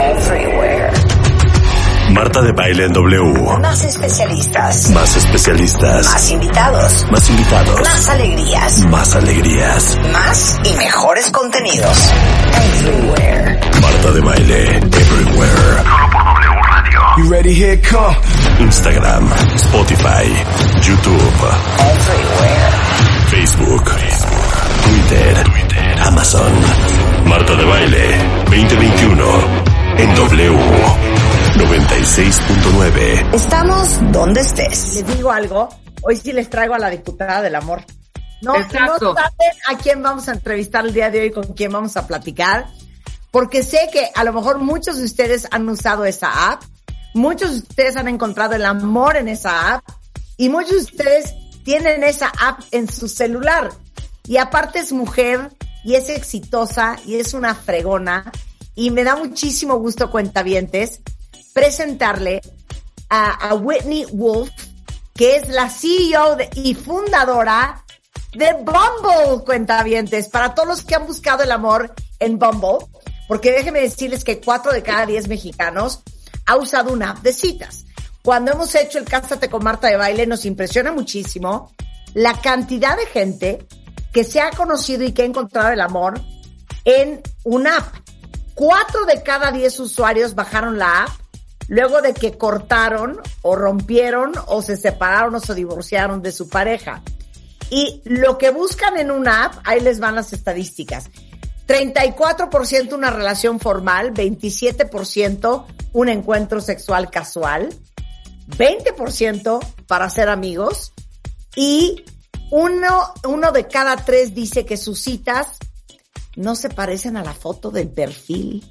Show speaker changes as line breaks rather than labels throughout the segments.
Everywhere.
Marta de Baile en W.
Más especialistas.
Más especialistas.
Más invitados.
Más invitados.
Más alegrías.
Más alegrías.
Más y mejores contenidos. Everywhere.
Marta de Baile. Everywhere.
Solo por W Radio.
You ready? Here come. Instagram. Spotify. YouTube.
Everywhere.
Facebook. Twitter. Twitter. Amazon. Marta de Baile. 2021. En W. 96.9.
Estamos donde estés.
Les digo algo, hoy sí les traigo a la diputada del amor. No,
Exacto.
no saben a quién vamos a entrevistar el día de hoy, con quién vamos a platicar, porque sé que a lo mejor muchos de ustedes han usado esa app, muchos de ustedes han encontrado el amor en esa app y muchos de ustedes tienen esa app en su celular. Y aparte es mujer y es exitosa y es una fregona y me da muchísimo gusto, cuentavientes, presentarle a, Whitney Wolf, que es la CEO y fundadora de Bumble, cuentavientes, para todos los que han buscado el amor en Bumble, porque déjenme decirles que cuatro de cada diez mexicanos ha usado una app de citas. Cuando hemos hecho el Cásate con Marta de Baile, nos impresiona muchísimo la cantidad de gente que se ha conocido y que ha encontrado el amor en una app. Cuatro de cada diez usuarios bajaron la app luego de que cortaron o rompieron o se separaron o se divorciaron de su pareja. Y lo que buscan en una app, ahí les van las estadísticas. 34% una relación formal, 27% un encuentro sexual casual, 20% para ser amigos y uno, uno de cada tres dice que sus citas no se parecen a la foto del perfil.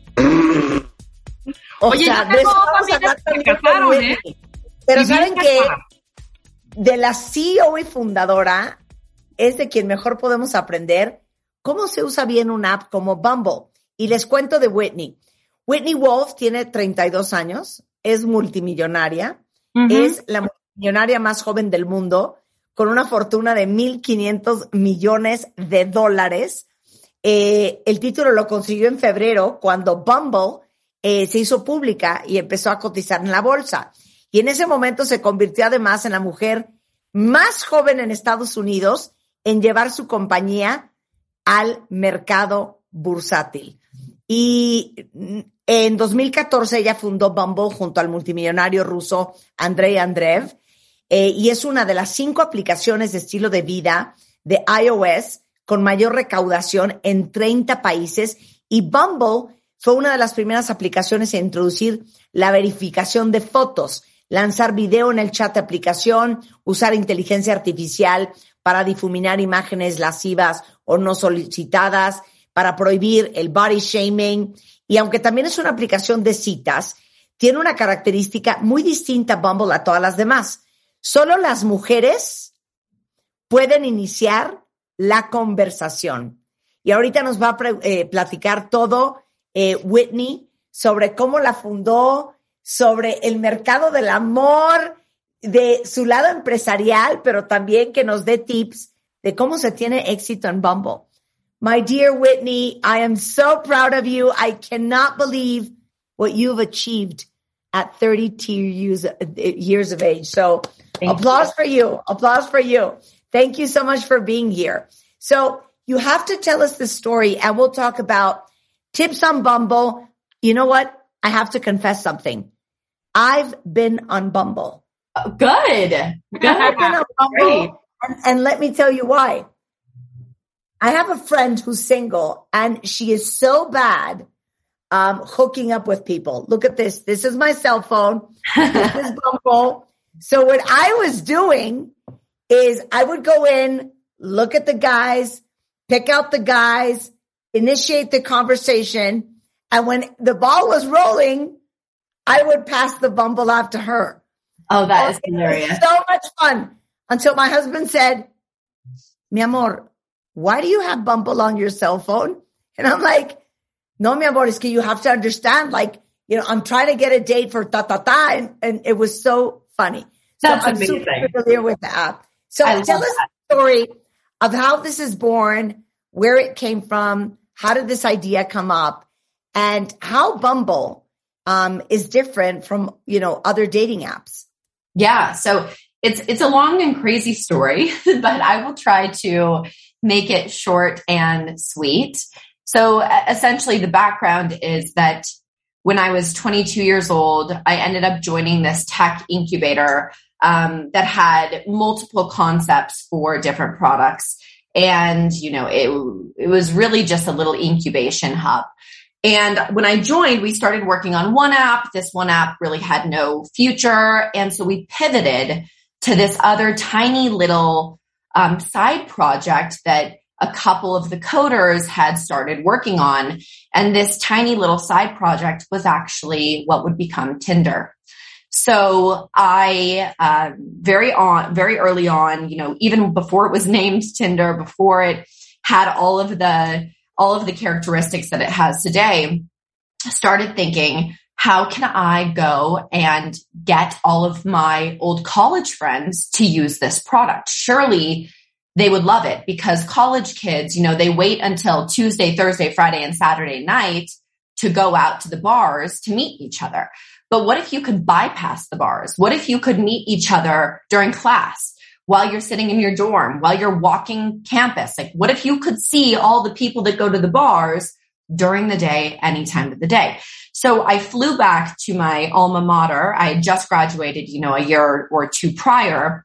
O
Oye,
sea, de eso vamos a
casaron. ¿eh?
Pero saben que de la CEO y fundadora es de quien mejor podemos aprender cómo se usa bien una app como Bumble. Y les cuento de Whitney. Whitney Wolf tiene 32 años, es multimillonaria, es la multimillonaria más joven del mundo, con una fortuna de 1.500 millones de dólares. Eh, el título lo consiguió en febrero cuando Bumble eh, se hizo pública y empezó a cotizar en la bolsa. Y en ese momento se convirtió además en la mujer más joven en Estados Unidos en llevar su compañía al mercado bursátil. Y en 2014 ella fundó Bumble junto al multimillonario ruso Andrei Andreev eh, y es una de las cinco aplicaciones de estilo de vida de iOS con mayor recaudación en 30 países y Bumble fue una de las primeras aplicaciones en introducir la verificación de fotos, lanzar video en el chat de aplicación, usar inteligencia artificial para difuminar imágenes lascivas o no solicitadas, para prohibir el body shaming. Y aunque también es una aplicación de citas, tiene una característica muy distinta Bumble a todas las demás. Solo las mujeres pueden iniciar la conversación. Y ahorita nos va a eh, platicar todo eh, Whitney sobre cómo la fundó, sobre el mercado del amor, de su lado empresarial, pero también que nos dé tips de cómo se tiene éxito en Bumble. My dear Whitney, I am so proud of you. I cannot believe what you've achieved at 32 years, years of age. So applause for you. Applause for you. Thank you so much for being here. So you have to tell us the story and we'll talk about tips on Bumble. You know what? I have to confess something. I've been on Bumble.
Good.
I've been on Bumble, and, and let me tell you why. I have a friend who's single and she is so bad um, hooking up with people. Look at this. This is my cell phone. This is Bumble. So what I was doing is I would go in, look at the guys, pick out the guys, initiate the conversation. And when the ball was rolling, I would pass the Bumble off to her.
Oh, that is
It was
hilarious.
So much fun until my husband said, Mi amor, why do you have Bumble on your cell phone? And I'm like, no, mi amor, es que you have to understand, like, you know, I'm trying to get a date for ta ta ta. And, and it was so funny. So
That's
I'm
amazing.
super familiar with the app. So
I
tell us
that.
the story of how this is born, where it came from, how did this idea come up, and how Bumble um, is different from, you know, other dating apps.
Yeah. So it's it's a long and crazy story, but I will try to make it short and sweet. So essentially the background is that when I was 22 years old, I ended up joining this tech incubator um, that had multiple concepts for different products. And, you know, it, it was really just a little incubation hub. And when I joined, we started working on one app. This one app really had no future. And so we pivoted to this other tiny little um, side project that a couple of the coders had started working on. And this tiny little side project was actually what would become Tinder. So I, uh, very on, very early on, you know, even before it was named Tinder, before it had all of the, all of the characteristics that it has today, started thinking, how can I go and get all of my old college friends to use this product? Surely they would love it because college kids, you know, they wait until Tuesday, Thursday, Friday, and Saturday night to go out to the bars to meet each other. But what if you could bypass the bars? What if you could meet each other during class? While you're sitting in your dorm, while you're walking campus, like what if you could see all the people that go to the bars during the day, any time of the day? So I flew back to my alma mater. I had just graduated, you know, a year or two prior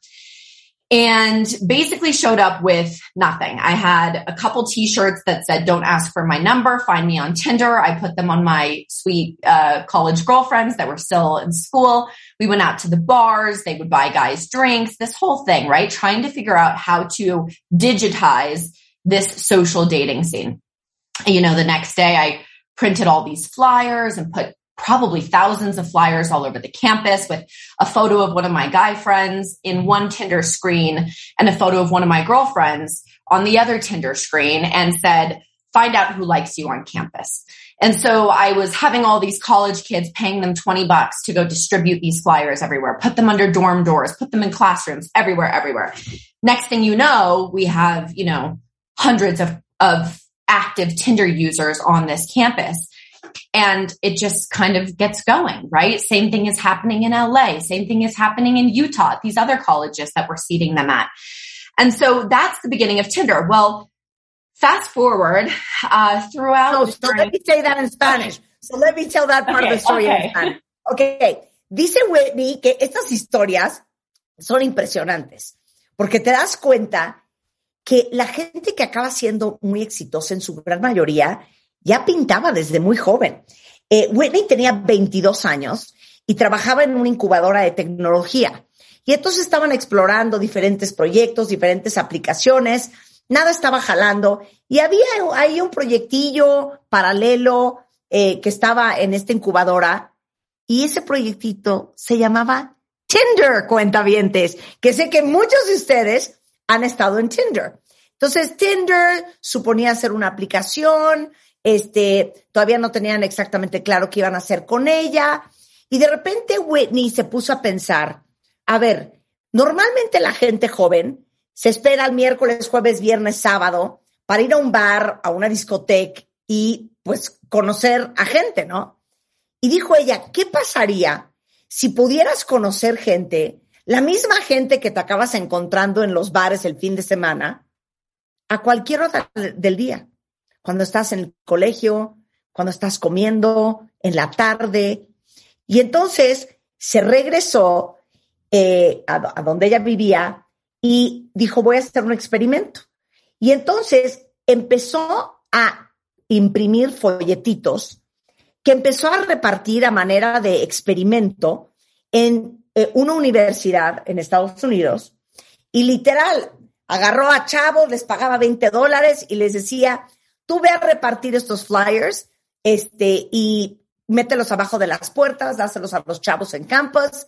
and basically showed up with nothing. I had a couple t-shirts that said, don't ask for my number, find me on Tinder. I put them on my sweet, uh, college girlfriends that were still in school. We went out to the bars. They would buy guys drinks, this whole thing, right? Trying to figure out how to digitize this social dating scene. You know, the next day I printed all these flyers and put probably thousands of flyers all over the campus with a photo of one of my guy friends in one Tinder screen and a photo of one of my girlfriends on the other Tinder screen and said, find out who likes you on campus. And so I was having all these college kids paying them 20 bucks to go distribute these flyers everywhere, put them under dorm doors, put them in classrooms everywhere, everywhere. Next thing you know, we have, you know, hundreds of, of active Tinder users on this campus and it just kind of gets going, right? Same thing is happening in LA. Same thing is happening in Utah, these other colleges that we're seating them at. And so that's the beginning of Tinder. Well, fast forward, uh, throughout. The
so let me say that in Spanish. So let me tell that part of the story
okay.
in Spanish. Okay. Dice Whitney que estas historias son impresionantes porque te das cuenta que la gente que acaba siendo muy exitosa en su gran mayoría ya pintaba desde muy joven. Eh, Whitney tenía 22 años y trabajaba en una incubadora de tecnología. Y entonces estaban explorando diferentes proyectos, diferentes aplicaciones, nada estaba jalando y había ahí un proyectillo paralelo eh, que estaba en esta incubadora y ese proyectito se llamaba Tinder, cuentavientes, que sé que muchos de ustedes han estado en Tinder. Entonces, Tinder suponía ser una aplicación, este, todavía no tenían exactamente claro qué iban a hacer con ella. Y de repente Whitney se puso a pensar, a ver, normalmente la gente joven se espera el miércoles, jueves, viernes, sábado para ir a un bar, a una discoteca y pues conocer a gente, ¿no? Y dijo ella, ¿qué pasaría si pudieras conocer gente, la misma gente que te acabas encontrando en los bares el fin de semana, a cualquier hora del día? Cuando estás en el colegio, cuando estás comiendo, en la tarde. Y entonces se regresó eh, a, donde ella vivía y dijo, voy a hacer un experimento. Y entonces empezó a imprimir folletitos que empezó a repartir a manera de experimento en eh, una universidad en Estados Unidos y literal agarró a chavos, les pagaba 20 dólares y les decía, tú ve a repartir estos flyers este, y mételos abajo de las puertas, dáselos a los chavos en campus.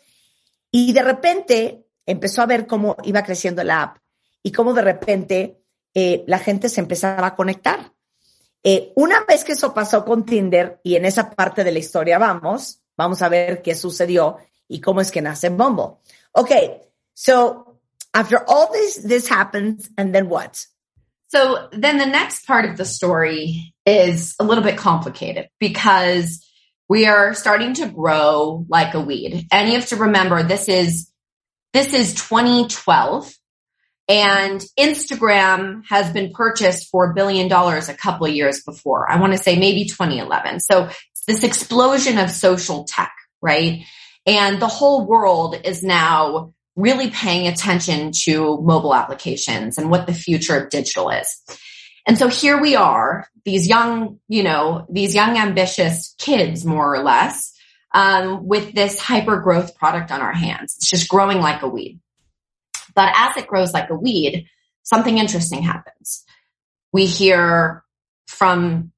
Y de repente empezó a ver cómo iba creciendo la app y cómo de repente eh, la gente se empezaba a conectar. Eh, una vez que eso pasó con Tinder y en esa parte de la historia vamos, vamos a ver qué sucedió y cómo es que nace Bumble. Okay, so after all this, this happens and then what?
So then the next part of the story is a little bit complicated because we are starting to grow like a weed. And you have to remember this is this is 2012 and Instagram has been purchased for a billion dollars a couple of years before. I want to say maybe 2011. So this explosion of social tech, right? And the whole world is now really paying attention to mobile applications and what the future of digital is. And so here we are, these young, you know, these young ambitious kids, more or less, um, with this hyper growth product on our hands. It's just growing like a weed. But as it grows like a weed, something interesting happens. We hear from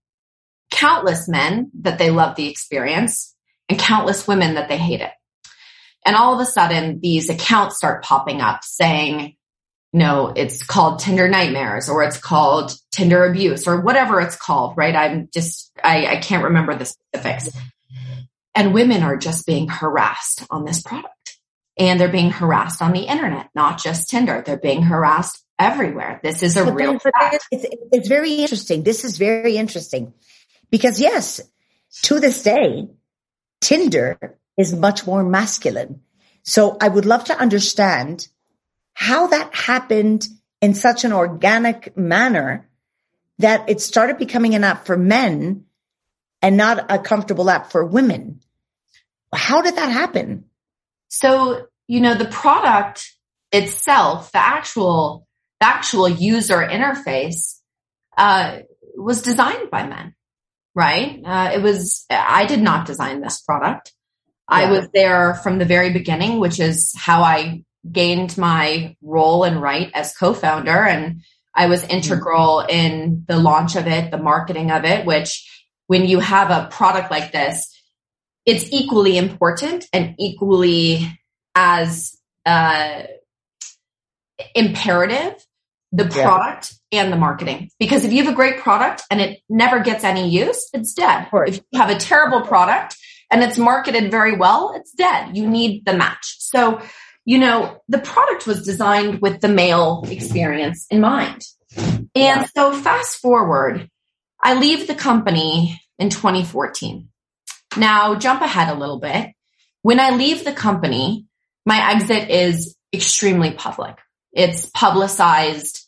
countless men that they love the experience and countless women that they hate it. And all of a sudden, these accounts start popping up saying, no, it's called Tinder nightmares or it's called Tinder abuse or whatever it's called, right? I'm just, I, I can't remember the specifics. And women are just being harassed on this product and they're being harassed on the internet, not just Tinder. They're being harassed everywhere. This is a but real
then, it's, it's very interesting. This is very interesting because yes, to this day, Tinder is much more masculine. So I would love to understand how that happened in such an organic manner that it started becoming an app for men and not a comfortable app for women. How did that happen?
So, you know, the product itself, the actual, the actual user interface, uh, was designed by men, right? Uh, it was, I did not design this product. Yeah. I was there from the very beginning, which is how I gained my role and right as co-founder. And I was integral mm-hmm. in the launch of it, the marketing of it, which when you have a product like this, it's equally important and equally as uh, imperative the product yeah. and the marketing. Because if you have a great product and it never gets any use, it's dead. If you have a terrible product and it's marketed very well, it's dead. You need the match. So, you know, the product was designed with the male experience in mind. And so fast forward, I leave the company in 2014. Now jump ahead a little bit. When I leave the company, my exit is extremely public. It's publicized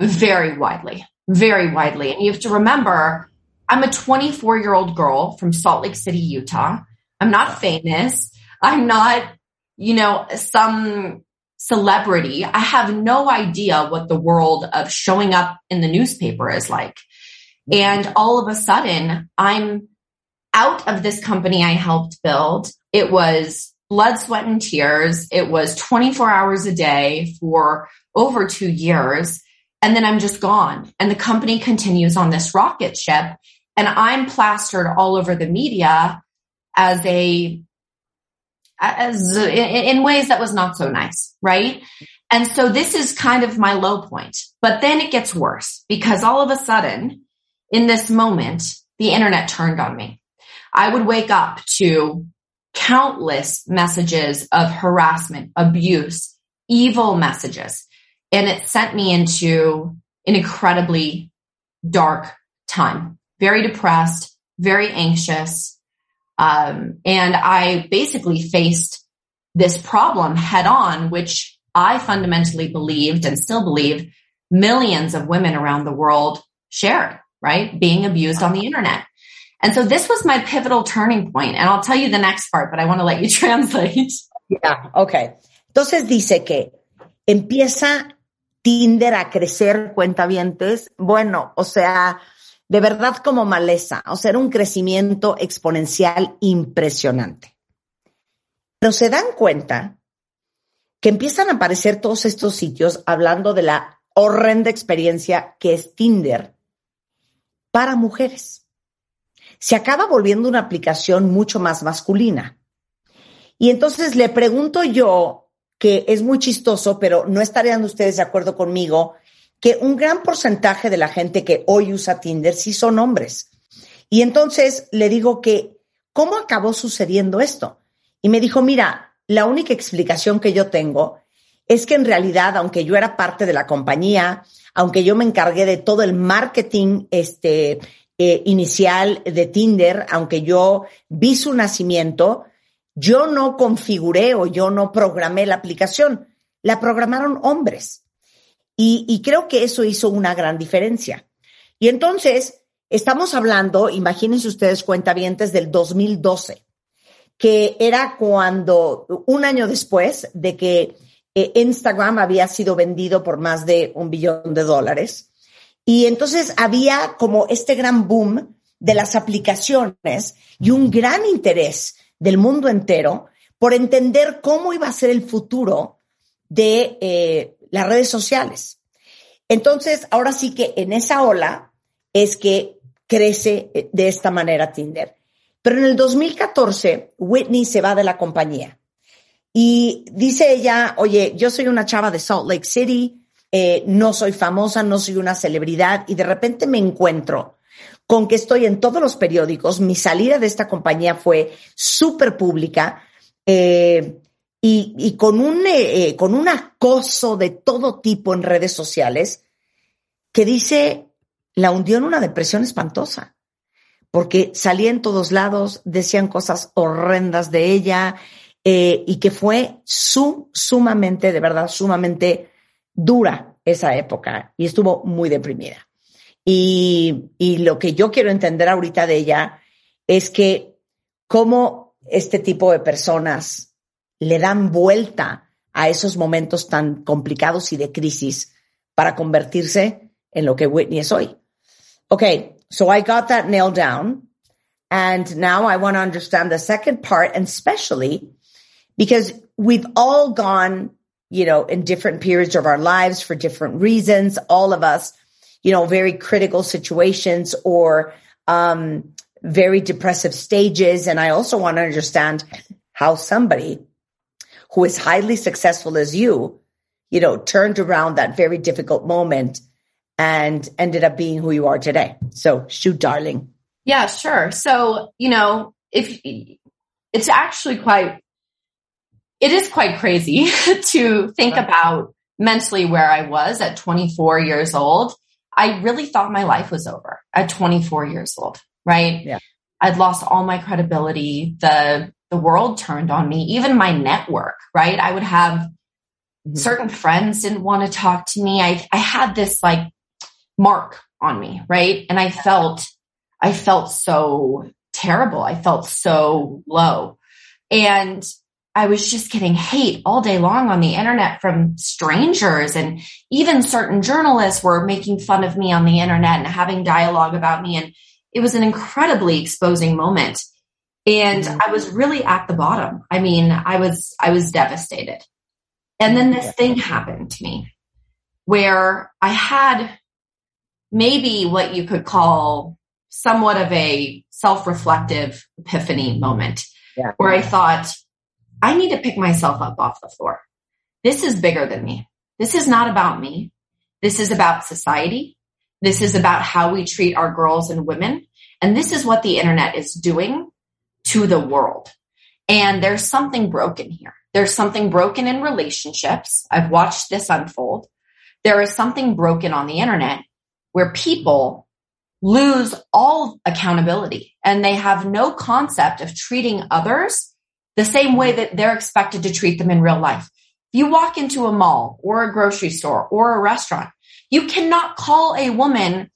very widely, very widely. And you have to remember, I'm a 24 year old girl from Salt Lake City, Utah. I'm not famous. I'm not, you know, some celebrity. I have no idea what the world of showing up in the newspaper is like. Mm-hmm. And all of a sudden I'm out of this company I helped build. It was blood, sweat and tears. It was 24 hours a day for over two years. And then I'm just gone. And the company continues on this rocket ship and I'm plastered all over the media as a, as in, ways that was not so nice. Right. And so this is kind of my low point, but then it gets worse because all of a sudden in this moment, the internet turned on me. I would wake up to countless messages of harassment, abuse, evil messages. And it sent me into an incredibly dark time, very depressed, very anxious. Um, and I basically faced this problem head on, which I fundamentally believed and still believe millions of women around the world shared, right? Being abused on the internet. And so this was my pivotal turning point. And I'll tell you the next part, but I want to let you translate.
Yeah, okay. Entonces dice que empieza Tinder a crecer cuentavientes. Bueno, o sea, de verdad como maleza. O sea, era un crecimiento exponencial impresionante. Pero se dan cuenta que empiezan a aparecer todos estos sitios hablando de la horrenda experiencia que es Tinder para mujeres. se acaba volviendo una aplicación mucho más masculina. Y entonces le pregunto yo, que es muy chistoso, pero no estarían ustedes de acuerdo conmigo, que un gran porcentaje de la gente que hoy usa Tinder sí son hombres. Y entonces le digo que, ¿cómo acabó sucediendo esto? Y me dijo, mira, la única explicación que yo tengo es que en realidad, aunque yo era parte de la compañía, aunque yo me encargué de todo el marketing este, eh, inicial de Tinder, aunque yo vi su nacimiento, yo no configuré o yo no programé la aplicación, la programaron hombres. Y, creo que eso hizo una gran diferencia. Y entonces, estamos hablando, imagínense ustedes cuentavientes del 2012, que era cuando, un año después de que eh, Instagram había sido vendido por más de un billón de dólares. Y entonces había como este gran boom de las aplicaciones y un gran interés del mundo entero por entender cómo iba a ser el futuro de eh, las redes sociales. Entonces, ahora sí que en esa ola es que crece eh, de esta manera Tinder. Pero en el 2014, Whitney se va de la compañía. Y dice ella, oye, yo soy una chava de Salt Lake City, eh, no soy famosa, no soy una celebridad y de repente me encuentro con que estoy en todos los periódicos. Mi salida de esta compañía fue súper pública eh, y, con, un, eh, con un acoso de todo tipo en redes sociales que dice, la hundió en una depresión espantosa porque salía en todos lados, decían cosas horrendas de ella, eh, y que fue sumamente, de verdad, sumamente dura esa época y estuvo muy deprimida. Y, y lo que yo quiero entender ahorita de ella es que cómo este tipo de personas le dan vuelta a esos momentos tan complicados y de crisis para convertirse en lo que Whitney es hoy. Okay, so I got that nailed down. And now I want to understand the second part, and especially because we've all gone, you know, in different periods of our lives for different reasons, all of us, you know, very critical situations or, um, very depressive stages. And I also want to understand how somebody who is highly successful as you, you know, turned around that very difficult moment and ended up being who you are today. So shoot, darling.
Yeah, sure. So, you know, if it's actually quite it is quite crazy to think about mentally where I was at 24 years old. I really thought my life was over at 24 years old, right?
Yeah.
I'd lost all my credibility. The, the world turned on me, even my network, right? I would have mm-hmm. certain friends didn't want to talk to me. I, I had this like mark on me, right? And I felt, I felt so terrible. I felt so low. And I was just getting hate all day long on the internet from strangers and even certain journalists were making fun of me on the internet and having dialogue about me. And it was an incredibly exposing moment. And. I was really at the bottom. I mean, I was, I was devastated. And then this thing happened to me where I had maybe what you could call somewhat of a self-reflective epiphany moment yeah. where I thought, I need to pick myself up off the floor. This is bigger than me. This is not about me. This is about society. This is about how we treat our girls and women. And this is what the internet is doing to the world. And there's something broken here. There's something broken in relationships. I've watched this unfold. There is something broken on the internet where people lose all accountability and they have no concept of treating others the same way that they're expected to treat them in real life. If you walk into a mall or a grocery store or a restaurant, you cannot call a woman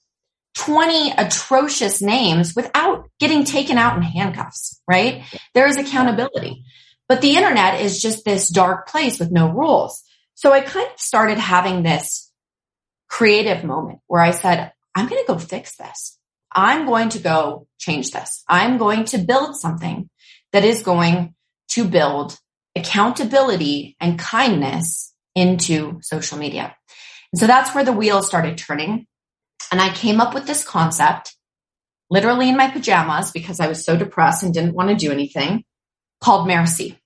20 atrocious names without getting taken out in handcuffs, right? There is accountability. But the internet is just this dark place with no rules. So I kind of started having this creative moment where I said, I'm going to go fix this. I'm going to go change this. I'm going to build something that is going to build accountability and kindness into social media. And so that's where the wheels started turning. And I came up with this concept literally in my pajamas because I was so depressed and didn't want to do anything called Merci.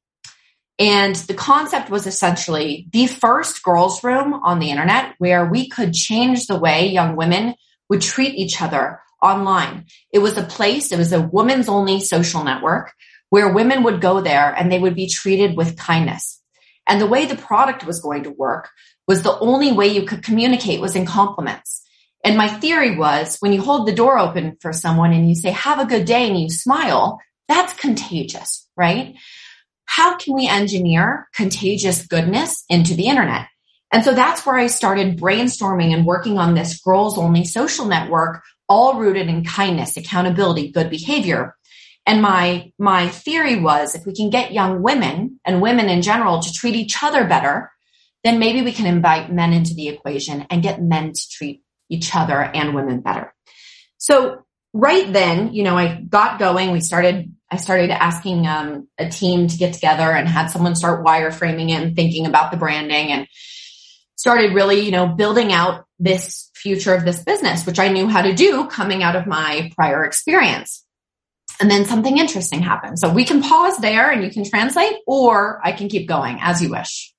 And the concept was essentially the first girls room on the internet where we could change the way young women would treat each other online. It was a place, it was a women's only social network where women would go there and they would be treated with kindness. And the way the product was going to work was the only way you could communicate was in compliments. And my theory was when you hold the door open for someone and you say, have a good day and you smile, that's contagious, right? how can we engineer contagious goodness into the internet? And so that's where I started brainstorming and working on this girls only social network, all rooted in kindness, accountability, good behavior. And my, my theory was if we can get young women and women in general to treat each other better, then maybe we can invite men into the equation and get men to treat each other and women better. So right then, you know, I got going. We started I started asking um, a team to get together and had someone start wireframing it and thinking about the branding and started really, you know, building out this future of this business, which I knew how to do coming out of my prior experience. And then something interesting happened. So we can pause there and you can translate, or I can keep going as you wish.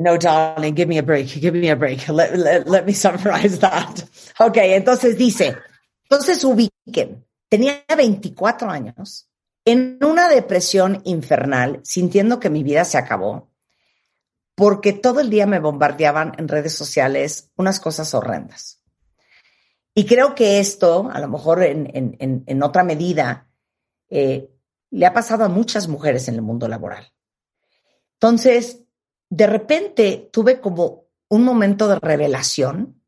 No, darling, give me a break. Give me a break. Let, let, let me summarize that. Okay, entonces dice, entonces ubiquen, tenía 24 años en una depresión infernal, sintiendo que mi vida se acabó, porque todo el día me bombardeaban en redes sociales unas cosas horrendas. Y creo que esto, a lo mejor en, otra medida, eh, le ha pasado a muchas mujeres en el mundo laboral. Entonces, de repente tuve como un momento de revelación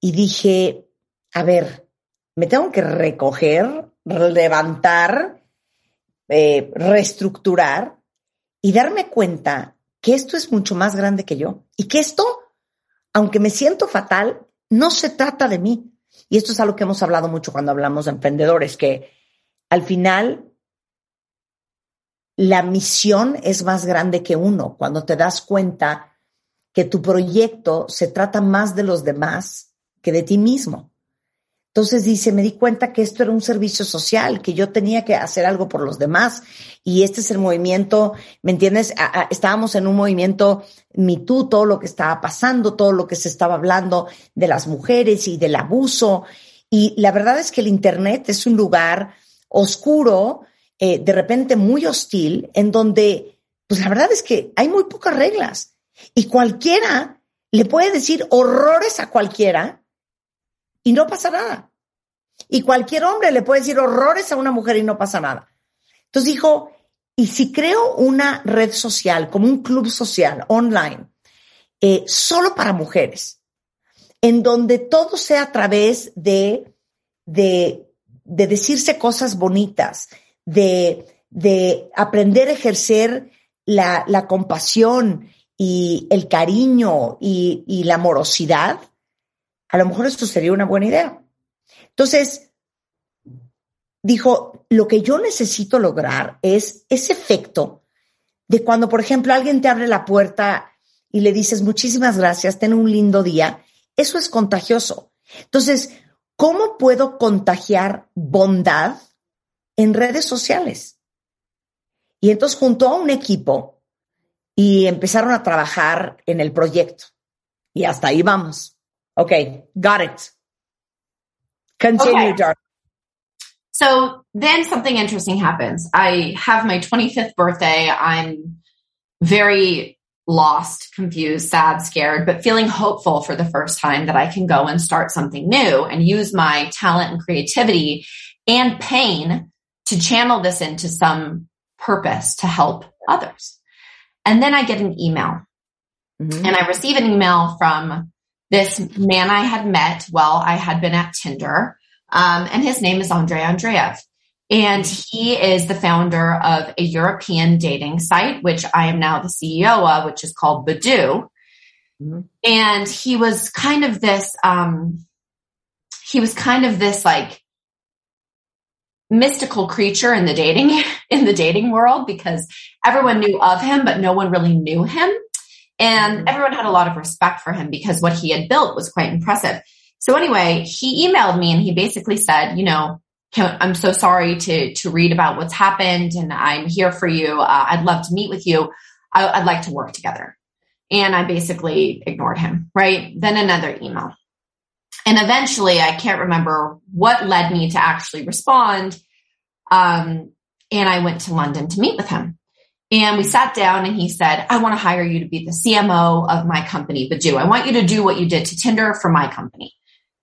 y dije, a ver, me tengo que recoger, levantar eh, reestructurar y darme cuenta que esto es mucho más grande que yo y que esto, aunque me siento fatal, no se trata de mí. Y esto es algo que hemos hablado mucho cuando hablamos de emprendedores, que al final la misión es más grande que uno cuando te das cuenta que tu proyecto se trata más de los demás que de ti mismo. Entonces dice, me di cuenta que esto era un servicio social, que yo tenía que hacer algo por los demás. Y este es el movimiento, ¿me entiendes? estábamos en un movimiento Me Too, todo lo que estaba pasando, todo lo que se estaba hablando de las mujeres y del abuso. Y la verdad es que el Internet es un lugar oscuro, eh, de repente muy hostil, en donde, pues la verdad es que hay muy pocas reglas. Y cualquiera le puede decir horrores a cualquiera y no pasa nada. Y cualquier hombre le puede decir horrores a una mujer y no pasa nada. Entonces dijo, ¿y si creo una red social, como un club social online, eh, solo para mujeres, en donde todo sea a través de, de, decirse cosas bonitas, de, de aprender a ejercer la, la compasión y el cariño y, y la amorosidad? a lo mejor esto sería una buena idea. Entonces, dijo, lo que yo necesito lograr es ese efecto de cuando, por ejemplo, alguien te abre la puerta y le dices, muchísimas gracias, ten un lindo día, eso es contagioso. Entonces, ¿cómo puedo contagiar bondad en redes sociales? Y entonces juntó a un equipo y empezaron a trabajar en el proyecto. Y hasta ahí vamos. Okay, got it. Continue, okay. Dark.
So then something interesting happens. I have my 25th birthday. I'm very lost, confused, sad, scared, but feeling hopeful for the first time that I can go and start something new and use my talent and creativity and pain to channel this into some purpose to help others. And then I get an email mm-hmm. and I receive an email from this man I had met while I had been at Tinder. Um, and his name is Andre Andreev. And he is the founder of a European dating site, which I am now the CEO of, which is called Badoo. Mm-hmm. And he was kind of this, um, he was kind of this like mystical creature in the dating, in the dating world because everyone knew of him, but no one really knew him. And mm-hmm. everyone had a lot of respect for him because what he had built was quite impressive. So anyway, he emailed me and he basically said, you know, I'm so sorry to, to read about what's happened and I'm here for you. Uh, I'd love to meet with you. I, I'd like to work together. And I basically ignored him, right? Then another email. And eventually I can't remember what led me to actually respond. Um, and I went to London to meet with him. And we sat down and he said, I want to hire you to be the CMO of my company, Badoo. I want you to do what you did to Tinder for my company.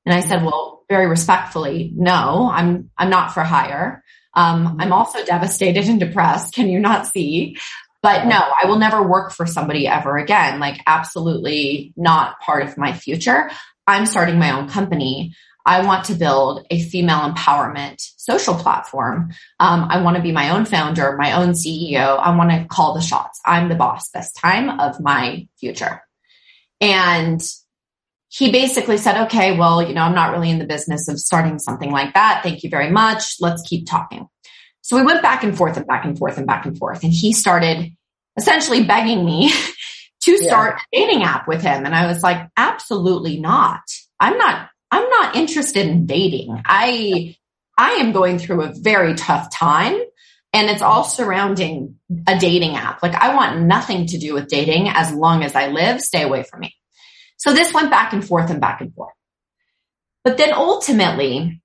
And I said, well, very respectfully, no, I'm, I'm not for hire. Um, I'm also devastated and depressed. Can you not see? But no, I will never work for somebody ever again. Like absolutely not part of my future. I'm starting my own company. I want to build a female empowerment social platform. Um, I want to be my own founder, my own CEO. I want to call the shots. I'm the boss this time of my future. And he basically said, okay, well, you know, I'm not really in the business of starting something like that. Thank you very much. Let's keep talking. So we went back and forth and back and forth and back and forth. And he started essentially begging me to start yeah. a dating app with him. And I was like, absolutely not. I'm not I'm not interested in dating. I, I am going through a very tough time and it's all surrounding a dating app. Like I want nothing to do with dating as long as I live. Stay away from me. So this went back and forth and back and forth. But then ultimately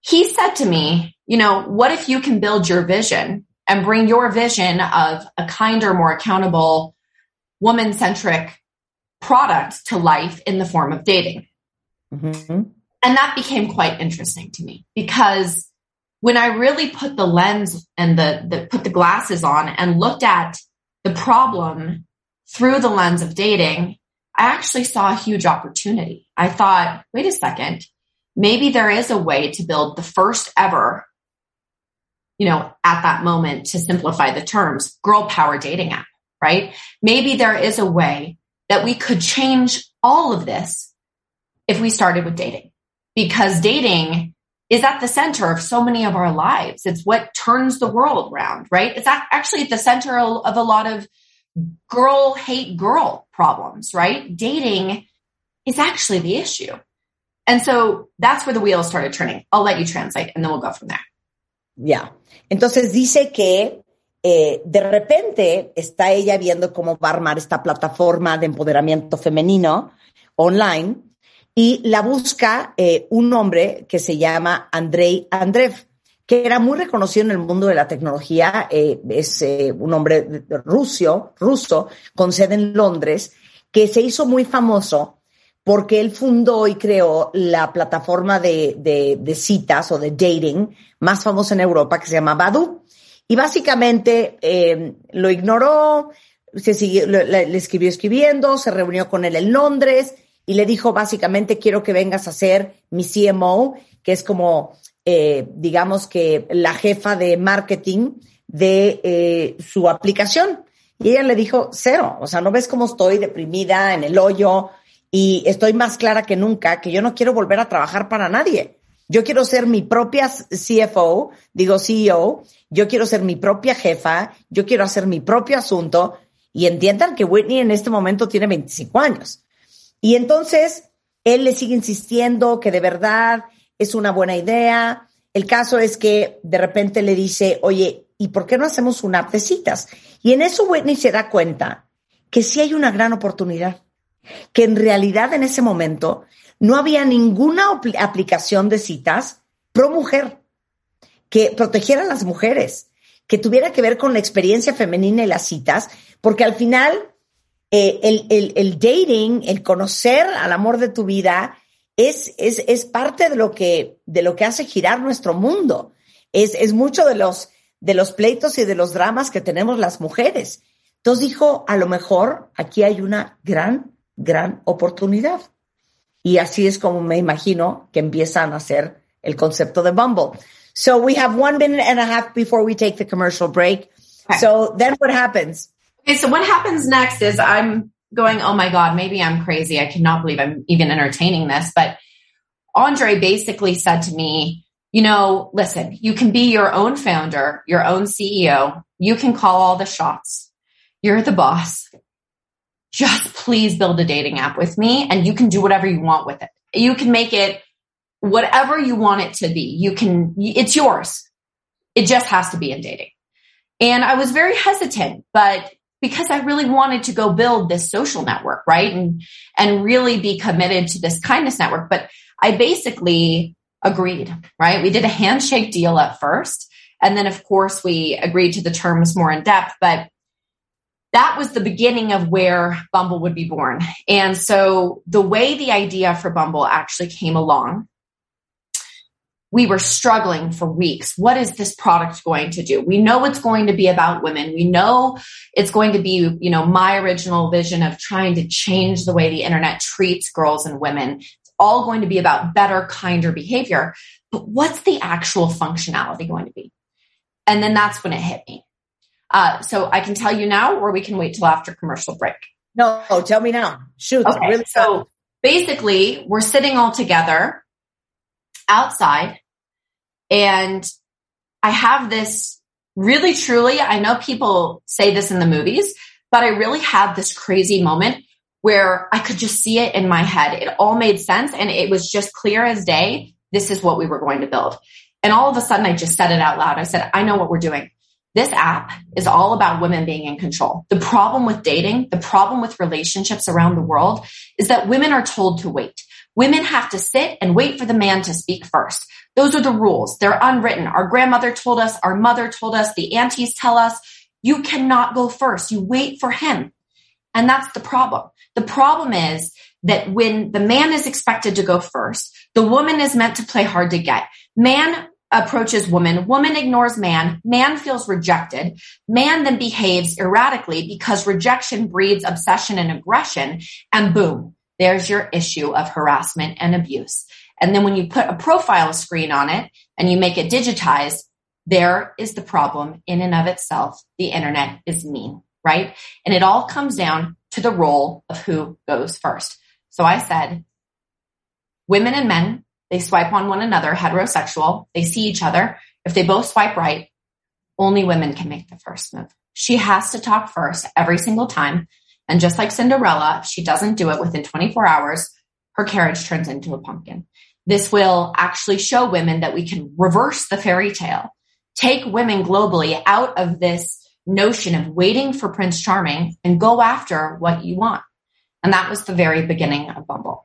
he said to me, you know, what if you can build your vision and bring your vision of a kinder, more accountable, woman centric product to life in the form of dating? Mm-hmm. And that became quite interesting to me because when I really put the lens and the, the put the glasses on and looked at the problem through the lens of dating, I actually saw a huge opportunity. I thought, wait a second, maybe there is a way to build the first ever, you know, at that moment to simplify the terms, girl power dating app, right? Maybe there is a way that we could change all of this if we started with dating because dating is at the center of so many of our lives. It's what turns the world around, right? It's actually at the center of a lot of girl hate girl problems, right? Dating is actually the issue. And so that's where the wheels started turning. I'll let you translate and then we'll go from there.
Yeah. Entonces dice que eh, de repente está ella viendo cómo va a armar esta plataforma de empoderamiento femenino online y la busca eh, un hombre que se llama Andrei Andrev, que era muy reconocido en el mundo de la tecnología, eh, es un hombre ruso, ruso, con sede en Londres, que se hizo muy famoso porque él fundó y creó la plataforma de, de, citas o de dating más famosa en Europa que se llama Badu. Y básicamente lo ignoró, se siguió, le escribió escribiendo, se reunió con él en Londres y le dijo básicamente quiero que vengas a ser mi CMO, que es como, eh, digamos que la jefa de marketing de eh, su aplicación. Y ella le dijo, cero, o sea, no ves cómo estoy deprimida en el hoyo y estoy más clara que nunca que yo no quiero volver a trabajar para nadie. Yo quiero ser mi propia CFO, digo CEO, yo quiero ser mi propia jefa, yo quiero hacer mi propio asunto y entiendan que Whitney en este momento tiene 25 años. Y entonces él le sigue insistiendo que de verdad es una buena idea. El caso es que de repente le dice, oye, ¿y por qué no hacemos una app de citas? Y en eso Whitney se da cuenta que sí hay una gran oportunidad, que en realidad en ese momento no había ninguna aplicación de citas pro mujer que protegiera a las mujeres, que tuviera que ver con la experiencia femenina y las citas, porque al final eh, el, el, el, dating, el conocer al amor de tu vida, es, es, es parte de lo, que, de lo que hace girar nuestro mundo. Es, es mucho de los, de los pleitos y de los dramas que tenemos las mujeres. Entonces dijo, a lo mejor aquí hay una gran, gran oportunidad. Y así es como me imagino que empiezan a hacer el concepto de Bumble. So we have one minute and a half before we take the commercial break. So then what happens?
Okay, so what happens next is I'm going, oh my God, maybe I'm crazy. I cannot believe I'm even entertaining this. But Andre basically said to me, you know, listen, you can be your own founder, your own CEO. You can call all the shots. You're the boss. Just please build a dating app with me and you can do whatever you want with it. You can make it whatever you want it to be. You can, it's yours. It just has to be in dating. And I was very hesitant, but because I really wanted to go build this social network, right? And, and really be committed to this kindness network. But I basically agreed, right? We did a handshake deal at first. And then of course we agreed to the terms more in depth, but that was the beginning of where Bumble would be born. And so the way the idea for Bumble actually came along we were struggling for weeks. What is this product going to do? We know it's going to be about women. We know it's going to be, you know, my original vision of trying to change the way the internet treats girls and women. It's all going to be about better, kinder behavior. But what's the actual functionality going to be? And then that's when it hit me. Uh, so I can tell you now, or we can wait till after commercial break.
No, tell me now. Shoot.
Okay, really so basically, we're sitting all together outside and I have this really truly, I know people say this in the movies, but I really had this crazy moment where I could just see it in my head. It all made sense and it was just clear as day. This is what we were going to build. And all of a sudden I just said it out loud. I said, I know what we're doing. This app is all about women being in control. The problem with dating, the problem with relationships around the world is that women are told to wait. Women have to sit and wait for the man to speak first. Those are the rules. They're unwritten. Our grandmother told us, our mother told us, the aunties tell us, you cannot go first. You wait for him. And that's the problem. The problem is that when the man is expected to go first, the woman is meant to play hard to get. Man approaches woman, woman ignores man, man feels rejected, man then behaves erratically because rejection breeds obsession and aggression, and boom, there's your issue of harassment and abuse. And then when you put a profile screen on it and you make it digitized, there is the problem in and of itself. The internet is mean, right? And it all comes down to the role of who goes first. So I said, women and men, they swipe on one another, heterosexual, they see each other. If they both swipe right, only women can make the first move. She has to talk first every single time. And just like Cinderella, if she doesn't do it within 24 hours, her carriage turns into a pumpkin. This will actually show women that we can reverse the fairy tale, take women globally out of this notion of waiting for Prince Charming and go after what you want. And that was the very beginning of Bumble.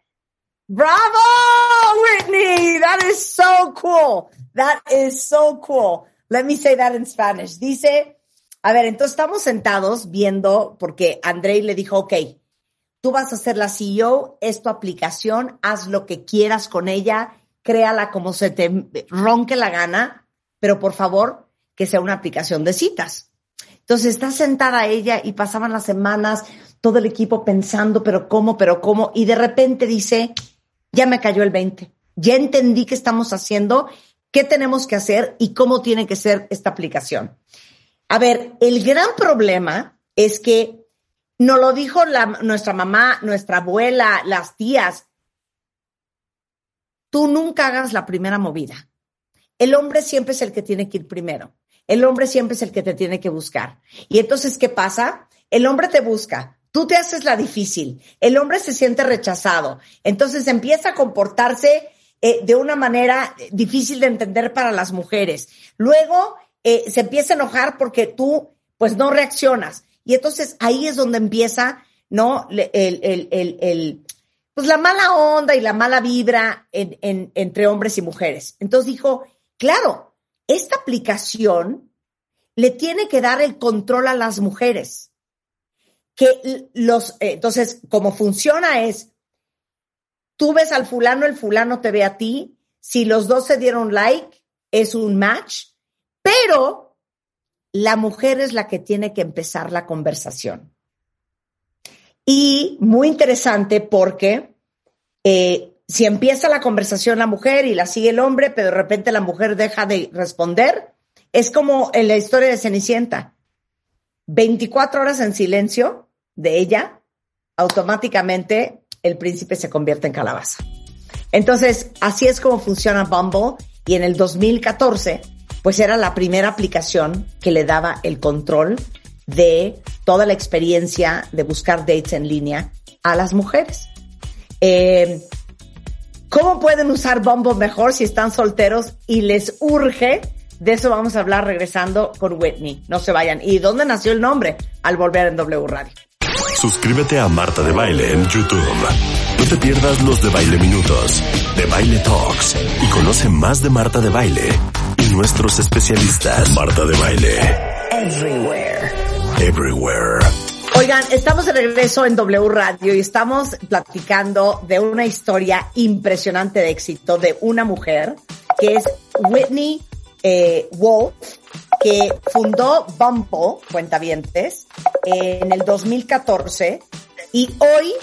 Bravo, Whitney. That is so cool. That is so cool. Let me say that in Spanish. Dice, a ver, entonces estamos sentados viendo porque Andrei le dijo, ok, Tú vas a ser la CEO, es tu aplicación, haz lo que quieras con ella, créala como se te ronque la gana, pero por favor, que sea una aplicación de citas. Entonces está sentada ella y pasaban las semanas, todo el equipo pensando, pero cómo, pero cómo, y de repente dice, ya me cayó el 20, ya entendí qué estamos haciendo, qué tenemos que hacer y cómo tiene que ser esta aplicación. A ver, el gran problema es que nos lo dijo nuestra mamá, nuestra abuela, las tías. Tú nunca hagas la primera movida. El hombre siempre es el que tiene que ir primero. El hombre siempre es el que te tiene que buscar. Y entonces, ¿qué pasa? El hombre te busca. Tú te haces la difícil. El hombre se siente rechazado. Entonces empieza a comportarse eh, de una manera difícil de entender para las mujeres. Luego eh, se empieza a enojar porque tú, pues, no reaccionas. Y entonces ahí es donde empieza, ¿no? El, el, el, pues la mala onda y la mala vibra entre hombres y mujeres. Entonces dijo, claro, esta aplicación le tiene que dar el control a las mujeres. Que los, eh, entonces, como funciona es, tú ves al fulano, el fulano te ve a ti, si los dos se dieron like, es un match, pero la mujer es la que tiene que empezar la conversación. Y muy interesante porque eh, si empieza la conversación la mujer y la sigue el hombre, pero de repente la mujer deja de responder, es como en la historia de Cenicienta. 24 horas en silencio de ella, automáticamente el príncipe se convierte en calabaza. Entonces, así es como funciona Bumble y en el 2014 pues era la primera aplicación que le daba el control de toda la experiencia de buscar dates en línea a las mujeres. Eh, ¿Cómo pueden usar Bumble mejor si están solteros y les urge? De eso vamos a hablar regresando con Whitney. No se vayan. ¿Y dónde nació el nombre? Al volver en W Radio.
Suscríbete a Marta de Baile en YouTube. No te pierdas los de Baile Minutos, de Baile Talks y conoce más de Marta de Baile y nuestros especialistas. Marta de Baile.
Everywhere.
Everywhere.
Oigan, estamos de regreso en W Radio y estamos platicando de una historia impresionante de éxito de una mujer que es Whitney eh, Wolf, que fundó Bumble, cuentavientes, en el 2014 y hoy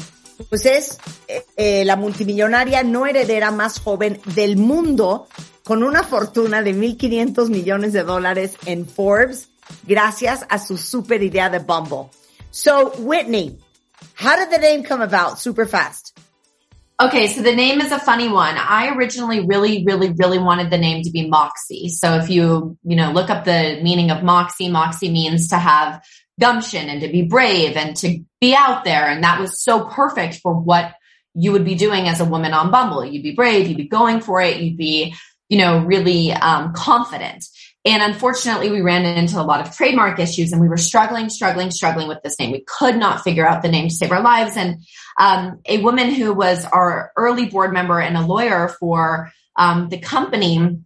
pues es eh, eh, la multimillonaria no heredera más joven del mundo con una fortuna de 1.500 millones de dólares en Forbes gracias a su super idea de Bumble. So, Whitney, how did the name come about super fast?
Okay, so the name is a funny one. I originally really, really, really wanted the name to be Moxie. So if you, you know, look up the meaning of Moxie, Moxie means to have gumption and to be brave and to be out there. And that was so perfect for what you would be doing as a woman on Bumble. You'd be brave, you'd be going for it, you'd be, you know, really um, confident. And unfortunately, we ran into a lot of trademark issues and we were struggling, struggling, struggling with this name. We could not figure out the name to save our lives. And um, a woman who was our early board member and a lawyer for um, the company,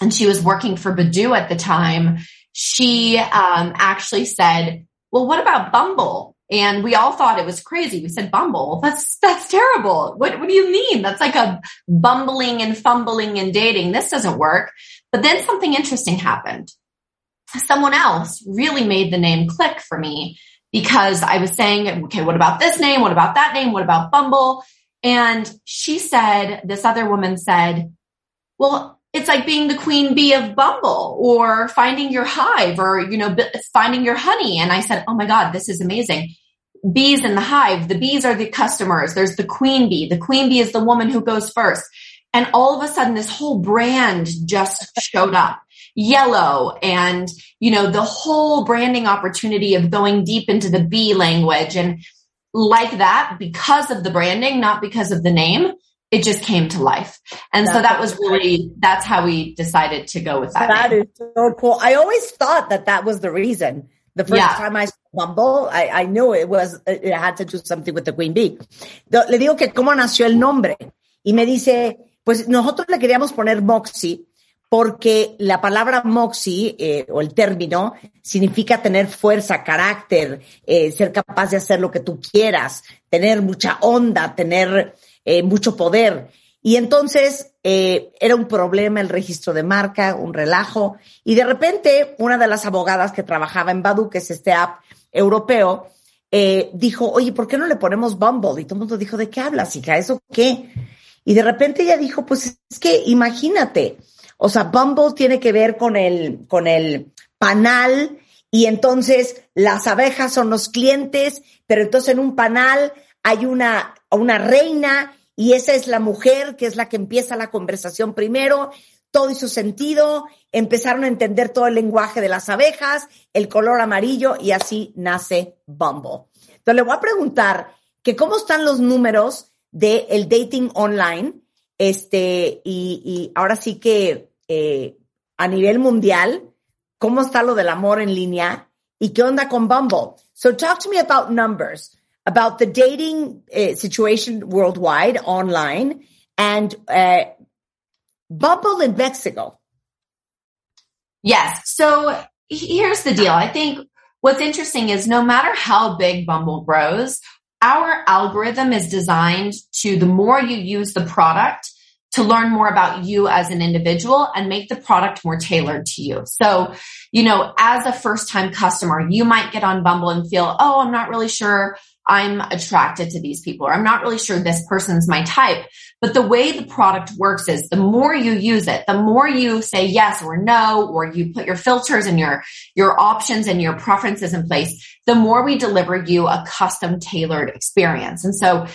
and she was working for Badoo at the time, she um, actually said, well, what about Bumble? And we all thought it was crazy. We said Bumble. That's, that's terrible. What, what do you mean? That's like a bumbling and fumbling and dating. This doesn't work. But then something interesting happened. Someone else really made the name click for me because I was saying, okay, what about this name? What about that name? What about Bumble? And she said, this other woman said, well, it's like being the queen bee of Bumble or finding your hive or, you know, finding your honey. And I said, Oh my God, this is amazing. Bees in the hive. The bees are the customers. There's the queen bee. The queen bee is the woman who goes first. And all of a sudden this whole brand just showed up yellow and, you know, the whole branding opportunity of going deep into the bee language and like that because of the branding, not because of the name. It just came to life. And that's so that was really, that's how we decided to go with that.
That name. is so cool. I always thought that that was the reason. The first yeah. time I saw Bumble, I, I, knew it was, it had to do something with the Queen Bee. Le digo que cómo nació el nombre. Y me dice, Pues nosotros le queríamos poner Moxie porque la palabra Moxie eh, o el término significa tener fuerza, carácter, eh, ser capaz de hacer lo que tú quieras, tener mucha onda, tener eh, mucho poder. Y entonces era un problema el registro de marca, un relajo. Y de repente una de las abogadas que trabajaba en Badu, que es este app europeo, dijo, oye, ¿por qué no le ponemos Bumble? Y todo el mundo dijo, ¿de qué hablas, hija? ¿Eso qué? Y de repente ella dijo, pues es que imagínate, o sea, Bumble tiene que ver con el, con el panal y entonces las abejas son los clientes, pero entonces en un panal hay una, una reina y esa es la mujer que es la que empieza la conversación primero. Todo hizo sentido, empezaron a entender todo el lenguaje de las abejas, el color amarillo y así nace Bumble. Entonces le voy a preguntar que cómo están los números de el dating online, este, y, y ahora sí que eh, a nivel mundial, cómo está lo del amor en línea y qué onda con Bumble. So talk to me about numbers, about the dating uh, situation worldwide online and uh, Bumble in Mexico.
Yes. So here's the deal. I think what's interesting is no matter how big Bumble grows, our algorithm is designed to the more you use the product to learn more about you as an individual and make the product more tailored to you. So, you know, as a first time customer, you might get on Bumble and feel, Oh, I'm not really sure I'm attracted to these people or I'm not really sure this person's my type. But the way the product works is the more you use it, the more you say yes or no, or you put your filters and your, your options and your preferences in place, the more we deliver you a custom tailored experience. And so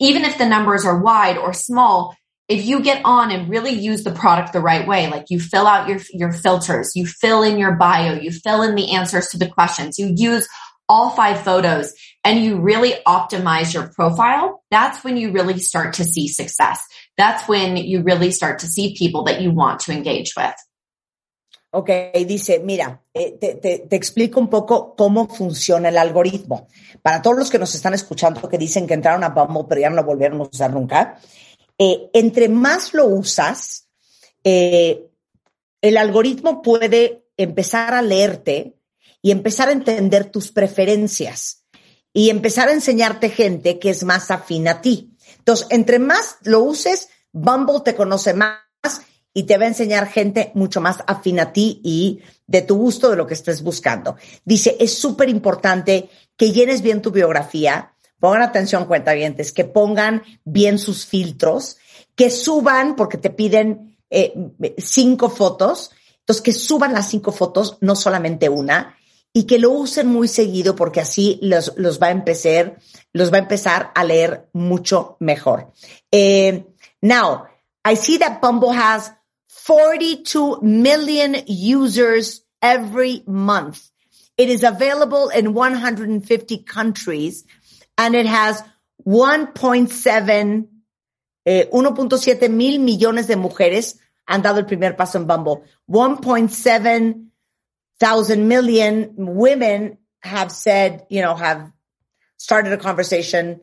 even if the numbers are wide or small, if you get on and really use the product the right way, like you fill out your, your filters, you fill in your bio, you fill in the answers to the questions, you use all five photos and you really optimize your profile, that's when you really start to see success. that's when you really start to see people that you want to engage with.
Ok, dice, mira, eh, te, explico un poco cómo funciona el algoritmo. Para todos los que nos están escuchando que dicen que entraron a Bumble pero ya no lo volvieron a usar nunca, eh, entre más lo usas, eh, el algoritmo puede empezar a leerte y empezar a entender tus preferencias y empezar a enseñarte gente que es más afín a ti. Entonces, entre más lo uses, Bumble te conoce más y te va a enseñar gente mucho más afín a ti y de tu gusto, de lo que estés buscando. Dice, es súper importante que llenes bien tu biografía, pongan atención cuentavientes, que pongan bien sus filtros, que suban, porque te piden eh, cinco fotos, entonces que suban las cinco fotos, no solamente una, y que lo usen muy seguido porque así los, los va a empezar, los va a empezar a leer mucho mejor. Eh, now, I see that Bumble has 42 million users every month. It is available in 150 countries and it has 1.7, eh, 1.7 mil millones de mujeres han dado el primer paso en Bumble. 1.7 thousand million women have said, you know, have started a conversation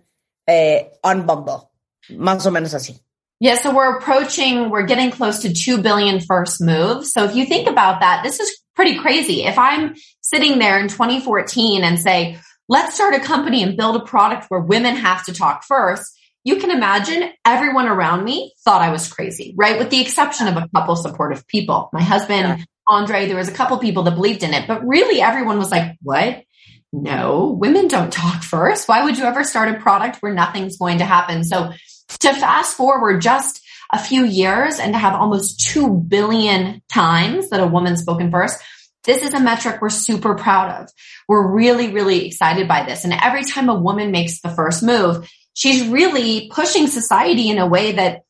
uh, on Bumble. Más o menos así.
Yeah, so we're approaching, we're getting close to 2 billion first moves. So if you think about that, this is pretty crazy. If I'm sitting there in 2014 and say, let's start a company and build a product where women have to talk first, you can imagine everyone around me thought I was crazy, right? With the exception of a couple supportive people. My husband. Andre, there was a couple people that believed in it, but really everyone was like, what? No, women don't talk first. Why would you ever start a product where nothing's going to happen? So to fast forward just a few years and to have almost 2 billion times that a woman's spoken first, this is a metric we're super proud of. We're really, really excited by this. And every time a woman makes the first move, she's really pushing society in a way that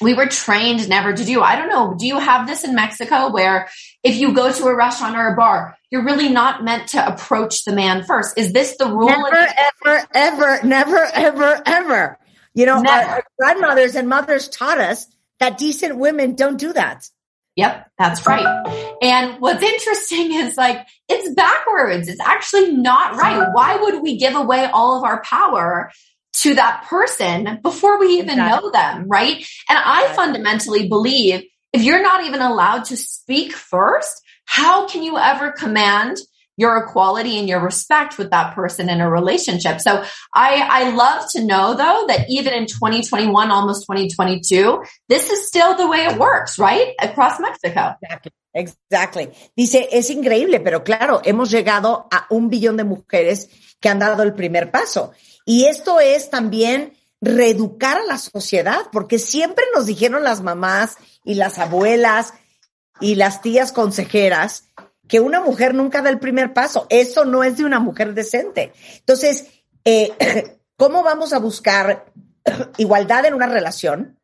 we were trained never to do. I don't know. Do you have this in Mexico where if you go to a restaurant or a bar, you're really not meant to approach the man first? Is this the rule?
Never, ever, ever, never, ever, ever. You know, our, our grandmothers and mothers taught us that decent women don't do that.
Yep, that's right. And what's interesting is like, it's backwards. It's actually not right. Why would we give away all of our power to that person before we even exactly. know them? Right. And I fundamentally believe if you're not even allowed to speak first, how can you ever command your equality and your respect with that person in a relationship. So I, I love to know though that even in 2021, almost 2022, this is still the way it works, right? Across Mexico.
Exactly. Exactly. Dice, es increíble, pero claro, hemos llegado a un billón de mujeres que han dado el primer paso. Y esto es también reeducar a la sociedad, porque siempre nos dijeron las mamás y las abuelas y las tías consejeras que una mujer nunca da el primer paso. Eso no es de una mujer decente. Entonces, eh, ¿cómo vamos a buscar igualdad en una relación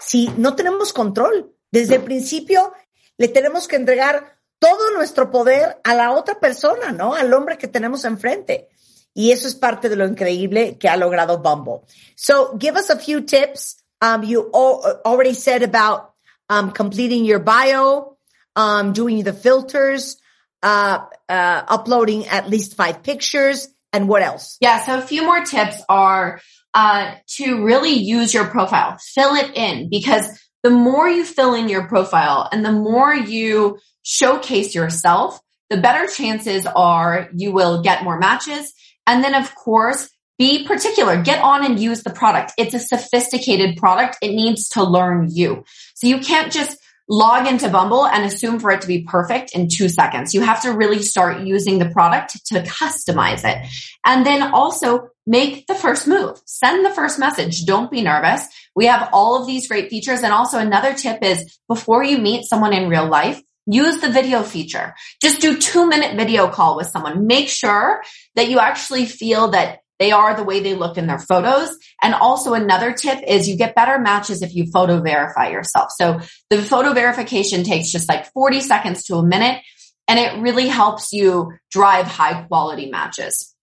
si no tenemos control? Desde el principio le tenemos que entregar todo nuestro poder a la otra persona, ¿no? Al hombre que tenemos enfrente. Y eso es parte de lo increíble que ha logrado Bumble. So, give us a few tips. Um, you already said about um, completing your bio, um, doing the filters, uh, uh, uploading at least five pictures, and what else?
Yeah. So a few more tips are uh, to really use your profile, fill it in because the more you fill in your profile and the more you showcase yourself, the better chances are you will get more matches. And then of course, be particular. Get on and use the product. It's a sophisticated product. It needs to learn you. So you can't just log into Bumble and assume for it to be perfect in two seconds. You have to really start using the product to customize it. And then also make the first move. Send the first message. Don't be nervous. We have all of these great features. And also another tip is before you meet someone in real life, use the video feature. Just do two minute video call with someone. Make sure that you actually feel that they are the way they look in their photos. And also another tip is you get better matches if you photo verify yourself. So the photo verification takes just like 40 seconds to a minute and it really helps you drive high quality matches.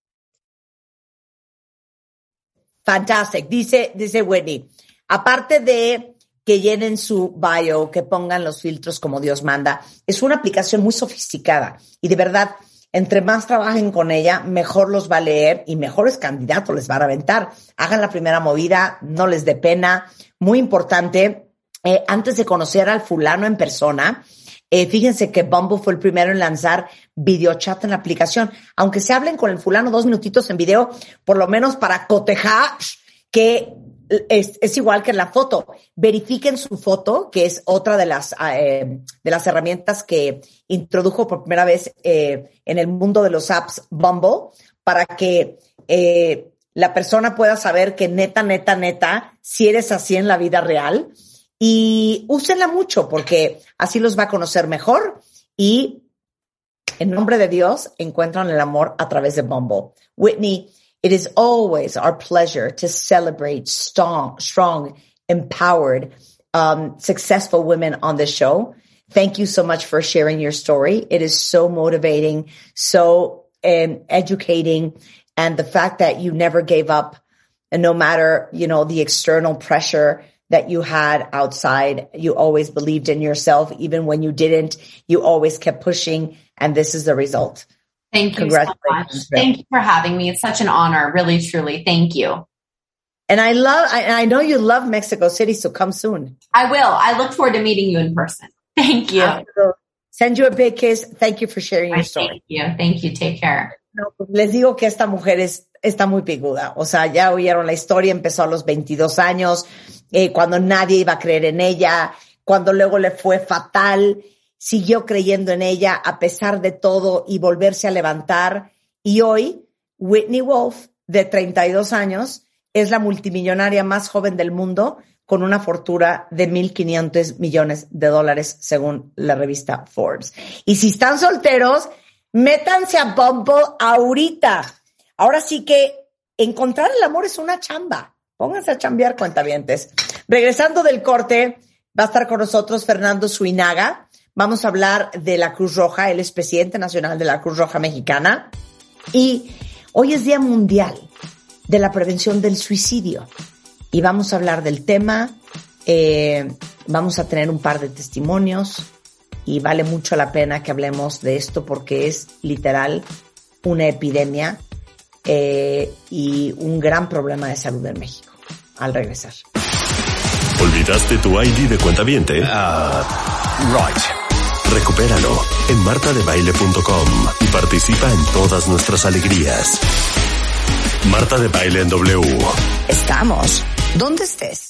Fantastic. Dice, dice Whitney. aparte de que llenen su bio, que pongan los filtros como Dios manda, es una aplicación muy sofisticada y de verdad, entre más trabajen con ella, mejor los va a leer y mejores candidatos les van a aventar. Hagan la primera movida, no les dé pena. Muy importante, eh, antes de conocer al fulano en persona, eh, fíjense que Bumble fue el primero en lanzar videochat en la aplicación. Aunque se hablen con el fulano dos minutitos en video, por lo menos para cotejar que es, igual que en la foto. Verifiquen su foto, que es otra de las, eh, de las herramientas que introdujo por primera vez eh, en el mundo de los apps Bumble, para que la persona pueda saber que neta, neta, neta, si eres así en la vida real y úsenla mucho porque así los va a conocer mejor y en nombre de Dios encuentran el amor a través de Bumble. Whitney, it is always our pleasure to celebrate strong, strong, empowered, um, successful women on the show. Thank you so much for sharing your story. It is so motivating, so um, educating, and the fact that you never gave up, and no matter you know the external pressure that you had outside. You always believed in yourself. Even when you didn't, you always kept pushing. And this is the result.
Thank you so much. Thank you for having me. It's such an honor. Really, truly. Thank you.
And I love, I, I know you love Mexico City, so come soon.
I will. I look forward to meeting you in person. Thank you.
Send you a big kiss. Thank you for sharing your story.
Thank you. Thank you. Take care.
No, les digo que esta mujer es, está muy piguda. O sea, ya oyeron la historia, empezó a los 22 años eh, cuando nadie iba a creer en ella, cuando luego le fue fatal, siguió creyendo en ella a pesar de todo y volverse a levantar. Y hoy, Whitney Wolf, de 32 años, es la multimillonaria más joven del mundo con una fortuna de 1.500 millones de dólares según la revista Forbes. Y si están solteros, métanse a Bumble ahorita. Ahora sí que encontrar el amor es una chamba. Pónganse a chambear cuentavientes. Regresando del corte, va a estar con nosotros Fernando Suinaga. Vamos a hablar de la Cruz Roja. Él es presidente nacional de la Cruz Roja Mexicana. Y hoy es Día Mundial de la Prevención del Suicidio. Y vamos a hablar del tema. Eh, vamos a tener un par de testimonios. Y vale mucho la pena que hablemos de esto porque es literal una epidemia eh, y un gran problema de salud en México al regresar.
¿Olvidaste tu ID de cuenta viente?
Uh, right.
Recupéralo en martadebaile.com y participa en todas nuestras alegrías. Marta de Baile en W.
Estamos. ¿Dónde estés?